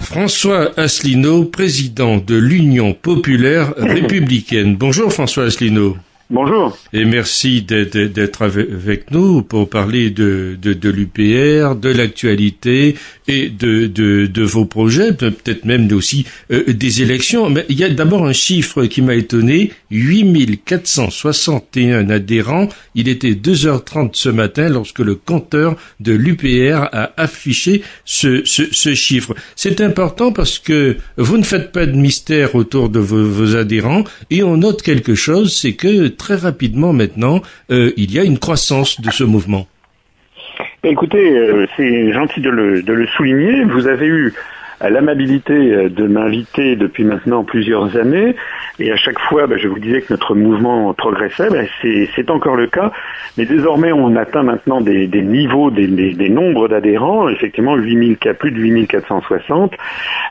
François Asselineau, président de l'Union populaire républicaine. Bonjour François Asselineau. Bonjour. Et merci d'être avec nous pour parler de, l'UPR, de l'actualité et de, vos projets, peut-être même aussi euh, des élections. Mais il y a d'abord un chiffre qui m'a étonné, 8461 adhérents. Il était 2h30 ce matin lorsque le compteur de l'UPR a affiché ce, chiffre. C'est important parce que vous ne faites pas de mystère autour de vos adhérents et on note quelque chose, c'est que très rapidement maintenant, euh, il y a une croissance de ce mouvement. Écoutez, euh, c'est gentil de le, souligner. Vous avez eu l'amabilité euh, de m'inviter depuis maintenant plusieurs années. Et à chaque fois, bah, je vous disais que notre mouvement progressait. Bah, c'est encore le cas. Mais désormais, on atteint maintenant des, niveaux, des, nombres d'adhérents, effectivement 8000, plus de 8460,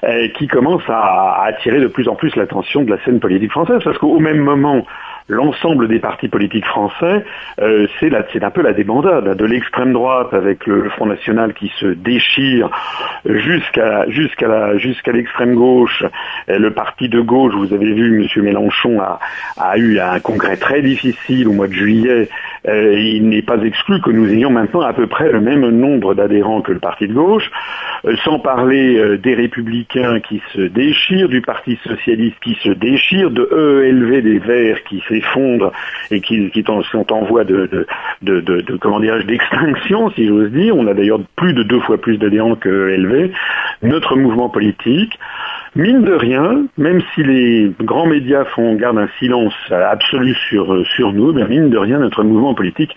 euh, qui commencent à attirer de plus en plus l'attention de la scène politique française. Parce qu'au même moment, l'ensemble des partis politiques français, euh, c'est un peu la débandade de l'extrême droite avec le, Front National qui se déchire jusqu'à l'extrême gauche. le parti de gauche, vous avez vu, M. Mélenchon a, a eu un congrès très difficile au mois de juillet. Euh, il n'est pas exclu que nous ayons maintenant à peu près le même nombre d'adhérents que le parti de gauche, euh, sans parler euh, des républicains qui se déchirent, du parti socialiste qui se déchire, de EELV des Verts qui s'effondrent et qui, sont en voie de, comment dirais-je d'extinction, si j'ose dire. On a d'ailleurs plus de deux fois plus d'adhérents que EELV. Notre mouvement politique, mine de rien, même si les grands médias font garde un silence absolu sur, sur nous, ben mine de rien, notre mouvement politique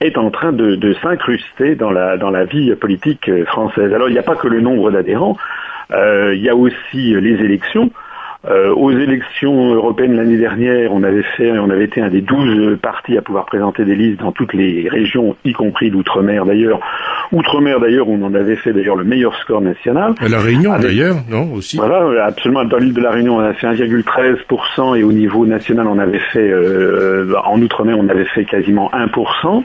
est en train de, s'incruster dans la, vie politique française. Alors il n'y a pas que le nombre d'adhérents, euh, il y a aussi les élections. Euh, aux élections européennes l'année dernière, on avait fait, on avait été un des douze partis à pouvoir présenter des listes dans toutes les régions, y compris l'outre-mer d'ailleurs. Outre-mer d'ailleurs, on en avait fait d'ailleurs le meilleur score national. À la Réunion d'ailleurs, non aussi. Voilà, absolument. Dans l'île de la Réunion, on a fait 1,13% et au niveau national, on avait fait, euh, en outre-mer, on avait fait quasiment 1%.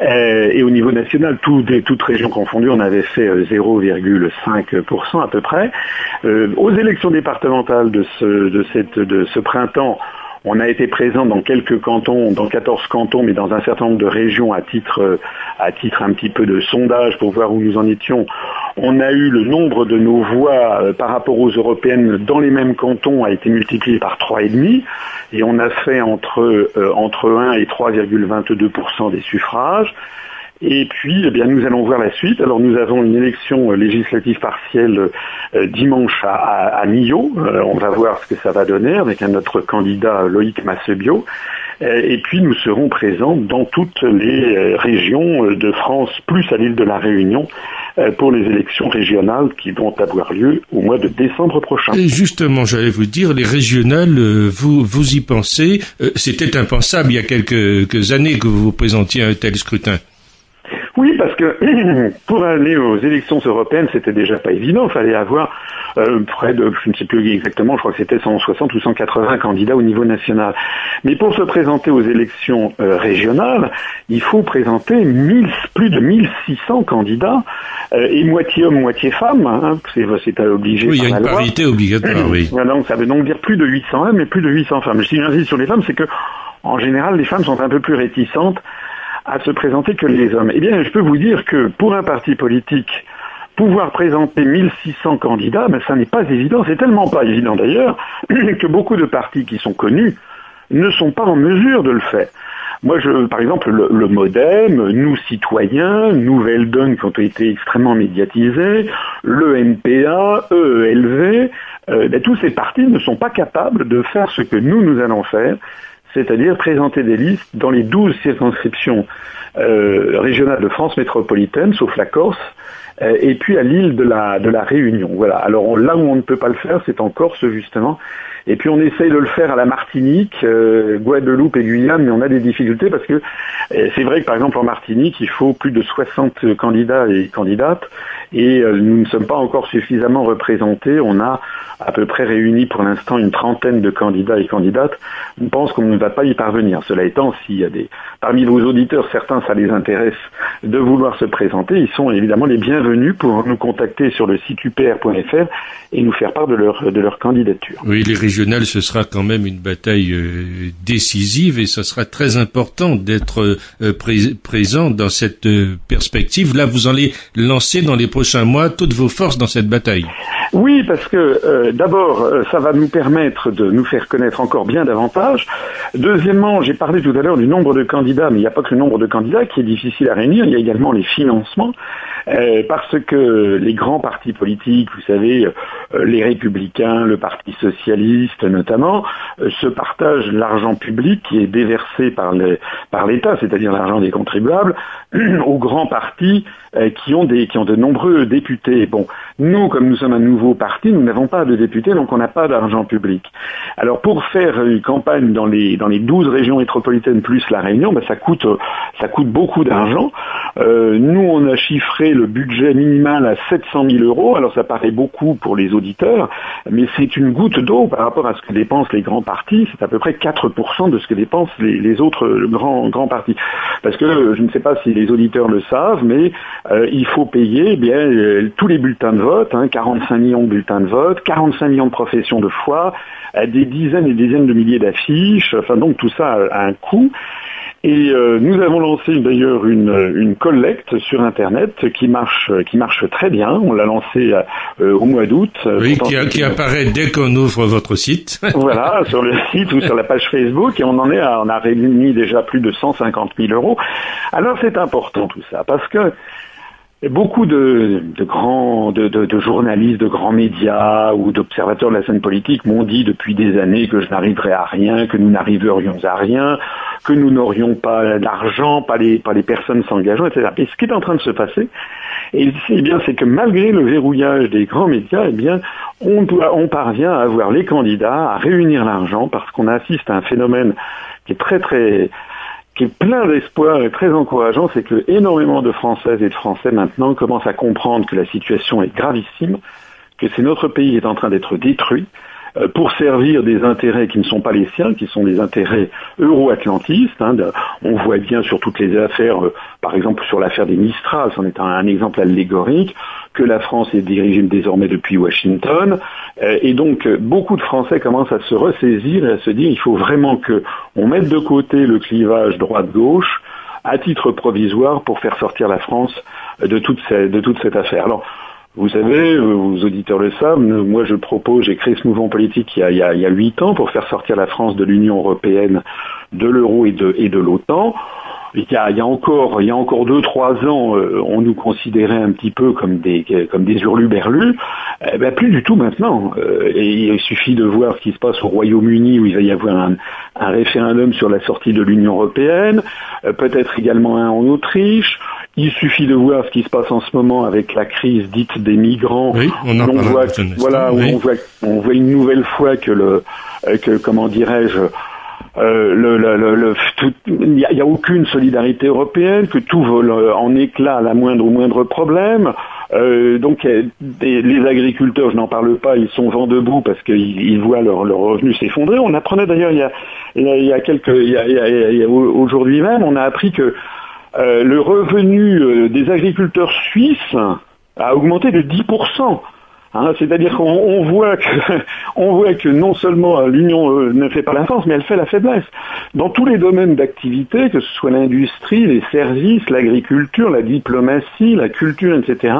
Euh, et au niveau national, tout, toutes régions confondues, on avait fait 0,5% à peu près. aux élections départementales de de, cette, de ce printemps, on a été présent dans quelques cantons, dans 14 cantons, mais dans un certain nombre de régions à titre, à titre un petit peu de sondage pour voir où nous en étions. On a eu le nombre de nos voix euh, par rapport aux européennes dans les mêmes cantons a été multiplié par 3,5 et on a fait entre, euh, entre 1 et 3,22% des suffrages. Et puis, eh bien, nous allons voir la suite. Alors, nous avons une élection euh, législative partielle euh, dimanche à, à, Millau. Euh, on va voir ce que ça va donner avec un autre candidat, Loïc Massebio. Et puis, nous serons présents dans toutes les régions de France, plus à l'île de la Réunion, pour les élections régionales qui vont avoir lieu au mois de décembre prochain. Et justement, j'allais vous dire, les régionales, vous, vous y pensez. C'était impensable il y a quelques années que vous vous présentiez à un tel scrutin. Oui, parce que pour aller aux élections européennes, c'était déjà pas évident. Il fallait avoir euh, près de, je ne sais plus exactement, je crois que c'était 160 ou 180 candidats au niveau national. Mais pour se présenter aux élections euh, régionales, il faut présenter plus de 1600 candidats euh, et moitié hommes, moitié femmes. Hein, c'est, obligé. Oui, il y a une parité obligatoire, oui. donc, ça veut donc dire plus de 800 hommes et plus de 800 femmes. Si j'insiste sur les femmes, c'est que en général, les femmes sont un peu plus réticentes à se présenter que les hommes. Eh bien, je peux vous dire que pour un parti politique, pouvoir présenter 1600 candidats, mais ça n'est pas évident, c'est tellement pas évident d'ailleurs, que beaucoup de partis qui sont connus ne sont pas en mesure de le faire. Moi, par exemple, le, Modem, nous citoyens, Nouvelle Donne qui ont été extrêmement médiatisés, le MPA, EELV, euh, ben, tous ces partis ne sont pas capables de faire ce que nous, nous allons faire, c'est-à-dire présenter des listes dans les douze circonscriptions euh, régionales de France métropolitaine, sauf la Corse, et puis à l'île de la, Réunion. Voilà. Alors là où on ne peut pas le faire, c'est en Corse justement. Et puis on essaye de le faire à la Martinique, euh, Guadeloupe et Guyane, mais on a des difficultés parce que c'est vrai que par exemple en Martinique, il faut plus de 60 candidats et candidates, et nous ne sommes pas encore suffisamment représentés. On a à peu près réuni pour l'instant une trentaine de candidats et candidates. On pense qu'on ne va pas y parvenir. Cela étant, s'il y a des parmi vos auditeurs, certains ça les intéresse de vouloir se présenter, ils sont évidemment les bienvenus pour nous contacter sur le site upr.fr et nous faire part de leur, de leur candidature. Oui, les régionales, ce sera quand même une bataille euh, décisive et ce sera très important d'être euh, présent dans cette euh, perspective. Là, vous allez lancer dans les prochains mois toutes vos forces dans cette bataille. Oui, parce que d'abord, ça va nous permettre de nous faire connaître encore bien davantage. Deuxièmement, j'ai parlé tout à l'heure du nombre de candidats, mais il n'y a pas que le nombre de candidats qui est difficile à réunir, il y a également les financements. Euh, parce que les grands partis politiques, vous savez, euh, les républicains, le Parti socialiste notamment, euh, se partagent l'argent public qui est déversé par l'État, c'est-à-dire l'argent des contribuables, aux grands partis qui ont des qui ont de nombreux députés. Bon, nous, comme nous sommes un nouveau parti, nous n'avons pas de députés, donc on n'a pas d'argent public. Alors pour faire une campagne dans les dans les 12 régions métropolitaines plus la Réunion, ben, ça coûte ça coûte beaucoup d'argent. nous, on a chiffré le budget minimal à 700 000 euros. Alors ça paraît beaucoup pour les auditeurs, mais c'est une goutte d'eau par rapport à ce que dépensent les grands partis. C'est à peu près 4% de ce que dépensent les, autres grands, partis. Parce que je ne sais pas si les auditeurs le savent, mais euh, il faut payer eh bien euh, tous les bulletins de vote, 45 hein, millions de bulletins de vote, 45 millions de professions de foi, euh, des dizaines et dizaines de milliers d'affiches. Enfin donc tout ça a un coût. Et euh, nous avons lancé d'ailleurs une, une, collecte sur Internet qui marche, qui marche très bien. On l'a lancé euh, au mois d'août. Oui, qui, qui, apparaît dès qu'on ouvre votre site. voilà, sur le site ou sur la page Facebook. Et on en est à, on a réuni déjà plus de 150 000 euros. Alors c'est important tout ça parce que Beaucoup de, grands, de, journalistes, de grands médias ou d'observateurs de la scène politique m'ont dit depuis des années que je n'arriverais à rien, que nous n'arriverions à rien, que nous n'aurions pas d'argent, pas les, pas les personnes s'engageant, etc. Et ce qui est en train de se passer, et eh bien, c'est que malgré le verrouillage des grands médias, eh bien, on parvient à avoir les candidats, à réunir l'argent, parce qu'on assiste à un phénomène qui est très très qui est plein d'espoir et très encourageant, c'est que énormément de Françaises et de Français maintenant commencent à comprendre que la situation est gravissime, que c'est notre pays qui est en train d'être détruit, pour servir des intérêts qui ne sont pas les siens, qui sont des intérêts euro-atlantistes. Hein, on voit bien sur toutes les affaires, euh, par exemple sur l'affaire des Mistral, c'en est un, exemple allégorique, que la France est dirigée désormais depuis Washington. Euh, et donc, beaucoup de Français commencent à se ressaisir et à se dire il faut vraiment qu'on mette de côté le clivage droite-gauche à titre provisoire pour faire sortir la France de toute, cette, affaire. Vous savez, vos auditeurs le savent, moi je propose, j'ai créé ce mouvement politique il y a huit ans pour faire sortir la France de l'Union européenne, de l'euro et de, et de l'OTAN il y, a, il y a encore, il y a encore deux, trois ans, euh, on nous considérait un petit peu comme des, comme des hurluberlus. Eh ben, plus du tout maintenant. Euh, et il suffit de voir ce qui se passe au Royaume-Uni où il va y avoir un, un référendum sur la sortie de l'Union européenne, euh, peut-être également un en Autriche. Il suffit de voir ce qui se passe en ce moment avec la crise dite des migrants. Oui, on, en voit, voilà, on voit, on voit une nouvelle fois que le, que comment dirais-je, euh, il n'y a, aucune solidarité européenne, que tout vole en éclat à la moindre ou moindre problème. Euh, donc les agriculteurs, je n'en parle pas, ils sont vent debout parce qu'ils voient leur revenus s'effondrer. On apprenait d'ailleurs il y a, quelques, aujourd'hui même, on a appris que euh, le revenu des agriculteurs suisses a augmenté de 10%. Hein, c'est-à-dire qu'on on voit que non seulement euh, l'Union euh, ne fait pas la force, mais elle fait la faiblesse. Dans tous les domaines d'activité, que ce soit l'industrie, les services, l'agriculture, la diplomatie, la culture, etc.,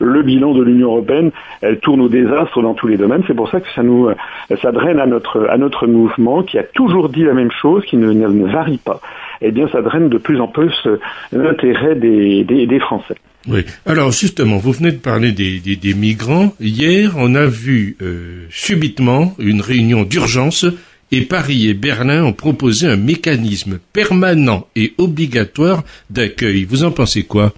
le bilan de l'Union européenne, elle tourne au désastre dans tous les domaines. C'est pour ça que ça nous euh, ça draine à notre mouvement qui a toujours dit la même chose, qui ne, varie pas. Eh bien, ça draine de plus en plus l'intérêt des Français. Oui. Alors justement, vous venez de parler des, migrants. Hier, on a vu euh, subitement une réunion d'urgence et Paris et Berlin ont proposé un mécanisme permanent et obligatoire d'accueil. Vous en pensez quoi?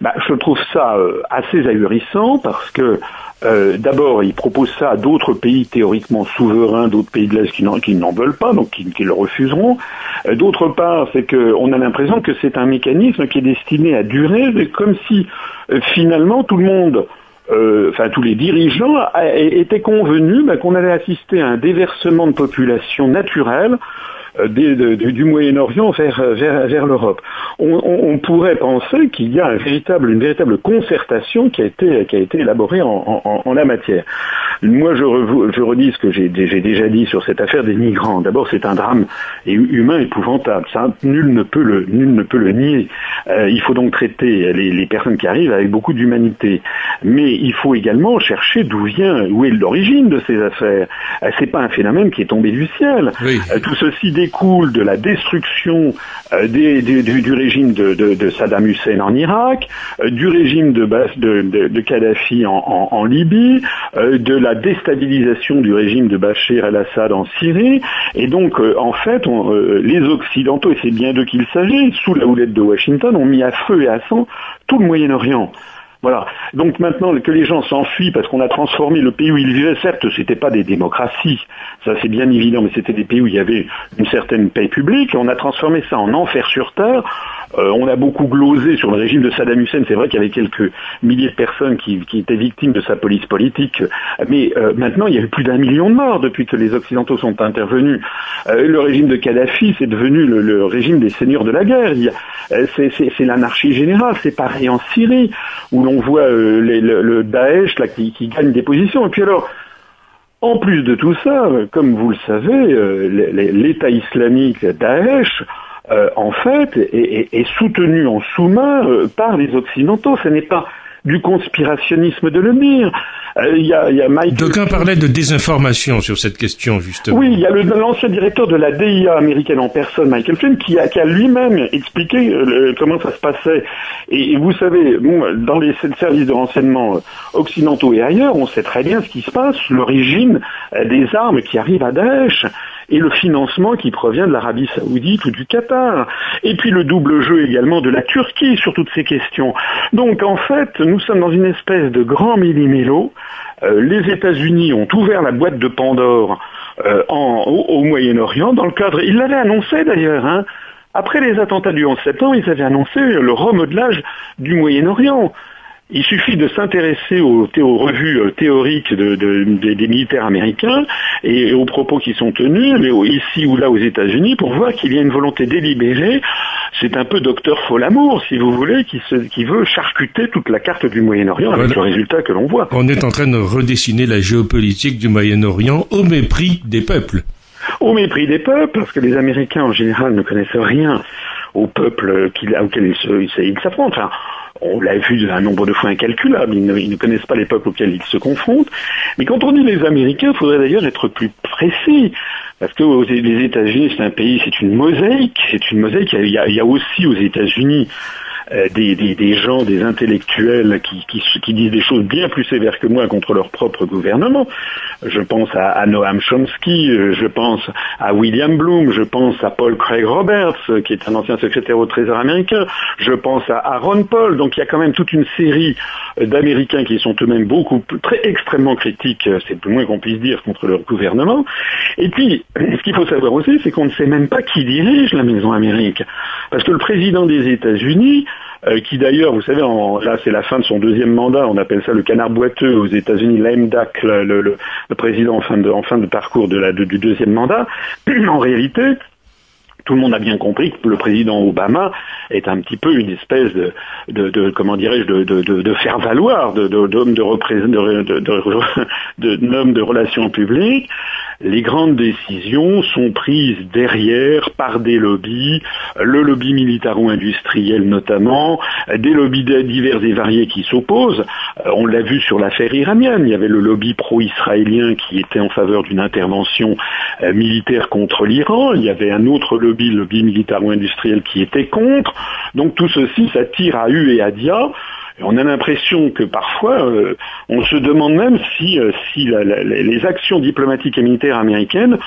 Bah, Je trouve ça euh, assez ahurissant parce que euh, d'abord, il propose ça à d'autres pays théoriquement souverains, d'autres pays de l'Est qui n'en veulent pas, donc qui, le refuseront. Euh, d'autre part, c'est qu'on a l'impression que c'est un mécanisme qui est destiné à durer, comme si euh, finalement tout le monde, enfin tous les dirigeants étaient convenus bah, qu'on allait assister à un déversement de population naturelle du Moyen-Orient vers, vers, l'Europe. On, pourrait penser qu'il y a une véritable concertation qui a été, qui a été élaborée en, la matière. Moi, je, je redis ce que j'ai déjà dit sur cette affaire des migrants. D'abord, c'est un drame humain épouvantable. Ça, nul ne peut le, nul ne peut le nier. il faut donc traiter les, les personnes qui arrivent avec beaucoup d'humanité. Mais il faut également chercher d'où vient, où est l'origine de ces affaires. Euh, c'est pas un phénomène qui est tombé du ciel. Euh, tout ceci découle de la destruction euh, du, régime de, Saddam Hussein en Irak, du régime de, de, Kadhafi en, Libye, de la déstabilisation du régime de Bachir el-Assad en Syrie. Et donc, en fait, les Occidentaux, et c'est bien d'eux qu'il s'agit, sous la houlette de Washington, ont mis à feu et à sang tout le Moyen-Orient. Voilà. Donc maintenant que les gens s'enfuient parce qu'on a transformé le pays où ils vivaient, certes, c'était pas des démocraties, ça c'est bien évident, mais c'était des pays où il y avait une certaine paix publique. On a transformé ça en enfer sur terre. Euh, on a beaucoup glosé sur le régime de Saddam Hussein. C'est vrai qu'il y avait quelques milliers de personnes qui, étaient victimes de sa police politique, mais euh, maintenant il y a eu plus d'un million de morts depuis que les Occidentaux sont intervenus. Euh, le régime de Kadhafi, c'est devenu le, régime des seigneurs de la guerre. C'est l'anarchie générale. C'est pareil en Syrie où l'on voit le, Daesh là, qui, qui gagne des positions. Et puis alors. En plus de tout ça, comme vous le savez, l'État islamique Daesh euh, en fait, est, soutenu en sous-main euh, par les Occidentaux. Ce n'est pas du conspirationnisme de le dire. Euh, il y a, y a D'aucuns parlaient de désinformation sur cette question, justement. Oui, il y a l'ancien directeur de la DIA américaine en personne, Michael Flynn, qui a, lui-même expliqué comment ça se passait. Et, vous savez, dans les services de renseignement occidentaux et ailleurs, on sait très bien ce qui se passe, l'origine des armes qui arrivent à Daesh et le financement qui provient de l'Arabie saoudite ou du Qatar. Et puis le double jeu également de la Turquie sur toutes ces questions. Donc en fait, nous sommes dans une espèce de grand millimélo. Euh, les États-Unis ont ouvert la boîte de Pandore euh, au, Moyen-Orient dans le cadre, ils l'avaient annoncé d'ailleurs, hein. après les attentats du 11 septembre, ils avaient annoncé le remodelage du Moyen-Orient. Il suffit de s'intéresser aux, revues euh, théoriques des militaires américains et aux propos qui sont tenus, mais ici ou là aux États-Unis, pour voir qu'il y a une volonté délibérée. C'est un peu docteur Folamour, si vous voulez, qui, veut charcuter toute la carte du Moyen-Orient avec le résultat que l'on voit. On est en train de redessiner la géopolitique du Moyen-Orient au mépris des peuples. Au mépris des peuples, parce que les Américains en général ne connaissent rien aux peuples auxquels ils s'affrontent on l'a vu un nombre de fois incalculable, ils ne, connaissent pas les peuples auxquels ils se confrontent. Mais quand on dit les Américains, il faudrait d'ailleurs être plus précis. Parce que les États-Unis, c'est un pays, c'est une mosaïque, c'est une mosaïque. Il y, a, aussi aux États-Unis euh, des, gens, des intellectuels qui, disent des choses bien plus sévères que moi contre leur propre gouvernement. Je pense à, Noam Chomsky, euh, je pense à William Bloom, je pense à Paul Craig Roberts, euh, qui est un ancien secrétaire au Trésor américain, je pense à Aaron Paul. Donc il y a quand même toute une série d'Américains qui sont eux-mêmes beaucoup, très extrêmement critiques, c'est le moins qu'on puisse dire, contre leur gouvernement. Et puis, ce qu'il faut savoir aussi, c'est qu'on ne sait même pas qui dirige la Maison Amérique. Parce que le président des États-Unis, euh, qui d'ailleurs, vous savez, là c'est la fin de son deuxième mandat, on appelle ça le canard boiteux aux États-Unis, l'AMDAC, le, président en fin de, parcours de du deuxième mandat, en réalité, tout le monde a bien compris que le président Obama est un petit peu une espèce de, comment dirais-je, de, faire valoir d'homme de, de relations publiques les grandes décisions sont prises derrière par des lobbies, le lobby militaro-industriel notamment, des lobbies divers et variés qui s'opposent. Euh, on l'a vu sur l'affaire iranienne, il y avait le lobby pro-israélien qui était en faveur d'une intervention euh, militaire contre l'Iran, il y avait un autre lobby, le lobby militaro-industriel qui était contre. Donc tout ceci, ça tire à U et à Dia on a l'impression que parfois, euh, on se demande même si, euh, les actions diplomatiques et militaires américaines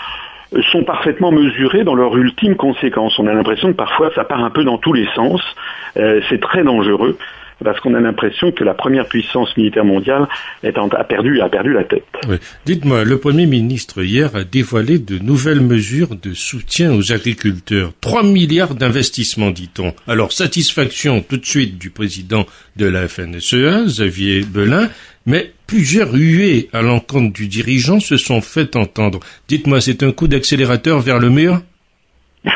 euh, sont parfaitement mesurées dans leur ultime conséquence. On a l'impression que parfois ça part un peu dans tous les sens. c'est très dangereux parce qu'on a l'impression que la première puissance militaire mondiale a, perdu, a perdu la tête. Dites-moi, le Premier ministre hier a dévoilé de nouvelles mesures de soutien aux agriculteurs. 3 milliards d'investissements, dit-on. Alors, satisfaction tout de suite du président de la FNSEA, Xavier Belin, mais plusieurs huées à l'encontre du dirigeant se sont fait entendre. Dites-moi, c'est un coup d'accélérateur vers le mur?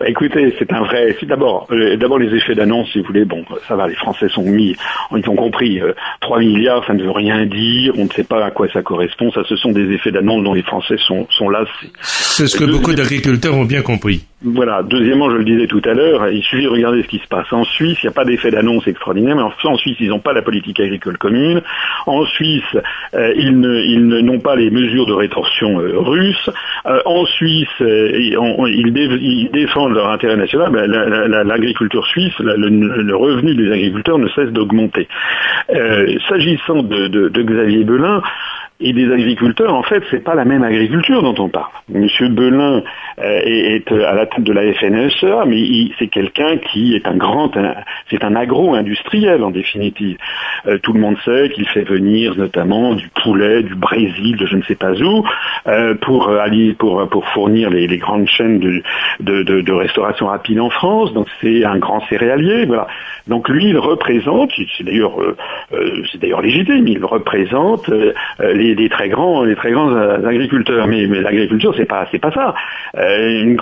Bah, écoutez, c'est un vrai. D'abord, euh, d'abord les effets d'annonce, si vous voulez. Bon, ça va, les Français sont mis, ils ont compris. 3 milliards, ça ne veut rien dire. On ne sait pas à quoi ça correspond. Ça, ce sont des effets d'annonce dont les Français sont, sont là. C'est ce que beaucoup d'agriculteurs ont bien compris. Voilà. Deuxièmement, je le disais tout à l'heure, il suffit de regarder ce qui se passe en Suisse. Il n'y a pas d'effet d'annonce extraordinaire, mais en Suisse, ils n'ont pas la politique agricole commune. En Suisse, euh, ils n'ont pas les mesures de rétorsion euh, russes. Euh, en Suisse, ils, défendent leur intérêt national. Ben, l'agriculture suisse, le, revenu des agriculteurs ne cesse d'augmenter. S'agissant de, de Xavier Belin, et des agriculteurs, en fait, c'est pas la même agriculture dont on parle. Monsieur Belin euh, est, à la tête de la FNSEA, mais c'est quelqu'un qui est un grand, c'est un agro-industriel en définitive. Euh, tout le monde sait qu'il fait venir notamment du poulet du Brésil, de je ne sais pas où, euh, pour aller pour fournir les, grandes chaînes de, restauration rapide en France. Donc c'est un grand céréalier, voilà. Donc lui, il représente, c'est d'ailleurs c'est d'ailleurs légitime, il représente les des, très grands, des très grands agriculteurs. Mais, l'agriculture, c'est pas, c'est pas ça. Euh, une,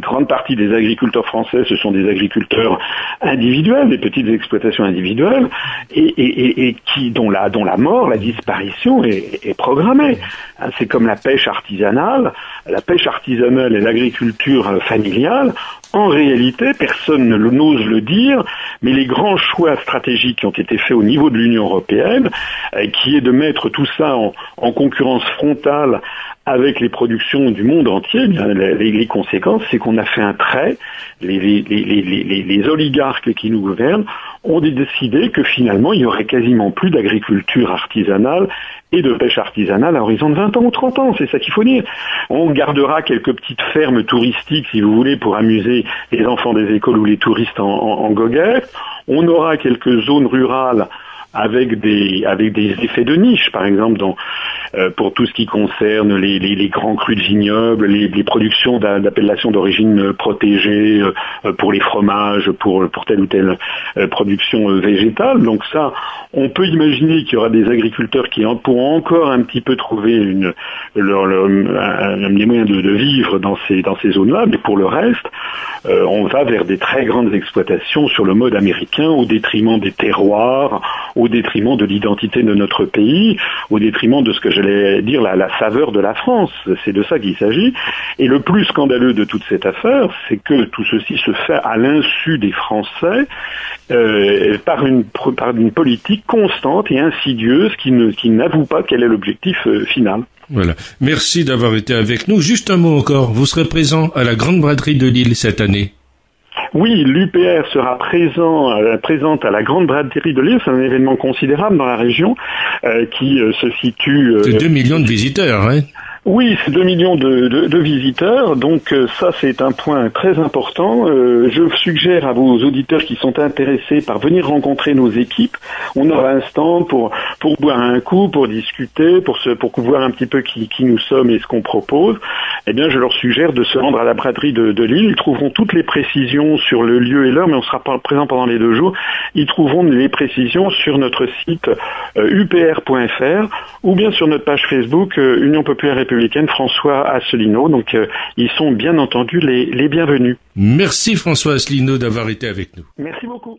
grande partie des agriculteurs français, ce sont des agriculteurs individuels, des petites exploitations individuelles, et, qui, dont la, dont la mort, la disparition est, est programmée. Hein, c'est comme la pêche artisanale. La pêche artisanale et l'agriculture familiale en réalité, personne ne n'ose le dire, mais les grands choix stratégiques qui ont été faits au niveau de l'Union européenne, euh, qui est de mettre tout ça en, concurrence frontale avec les productions du monde entier, les, conséquences, c'est qu'on a fait un trait. les, oligarques qui nous gouvernent ont décidé que finalement, il y aurait quasiment plus d'agriculture artisanale et de pêche artisanale à horizon de 20 ans ou 30 ans, c'est ça qu'il faut dire. On gardera quelques petites fermes touristiques, si vous voulez, pour amuser les enfants des écoles ou les touristes en, goguette. On aura quelques zones rurales avec des avec des effets de niche, par exemple euh, pour tout ce qui concerne les, grands crus de vignobles, les, productions d'appellations d'origine protégée euh, pour les fromages, pour, pour telle ou telle euh, production végétale. Donc ça, on peut imaginer qu'il y aura des agriculteurs qui pourront encore un petit peu trouver une, leur, les moyens de, de, vivre dans ces, dans ces zones-là, mais pour le reste, on va vers des très grandes exploitations sur le mode américain au détriment des terroirs, au détriment de l'identité de notre pays, au détriment de ce que j'allais dire la, la saveur de la France. C'est de ça qu'il s'agit. Et le plus scandaleux de toute cette affaire, c'est que tout ceci se fait à l'insu des Français euh, par, une, politique constante et insidieuse qui n'avoue pas quel est l'objectif euh, final. Voilà. Merci d'avoir été avec nous. Juste un mot encore. Vous serez présent à la Grande Braderie de Lille cette année. Oui, l'UPR sera présent, euh, présente à la Grande Braderie de Lille. C'est un événement considérable dans la région euh, qui euh, se situe. C'est 2 millions de visiteurs, hein oui, c'est 2 millions de, visiteurs, donc euh, ça c'est un point très important. Euh, je suggère à vos auditeurs qui sont intéressés par venir rencontrer nos équipes. On aura un stand pour pour boire un coup, pour discuter, pour pour voir un petit peu qui, qui nous sommes et ce qu'on propose. Eh bien, je leur suggère de se rendre à la braderie de, Lille. Ils trouveront toutes les précisions sur le lieu et l'heure, mais on sera présent pendant les deux jours. Ils trouveront les précisions sur notre site upr.fr euh, ou bien sur notre page Facebook Union populaire républicaine François Asselineau. Donc euh, ils sont bien entendu les, les bienvenus. Merci François Asselineau d'avoir été avec nous. Merci beaucoup.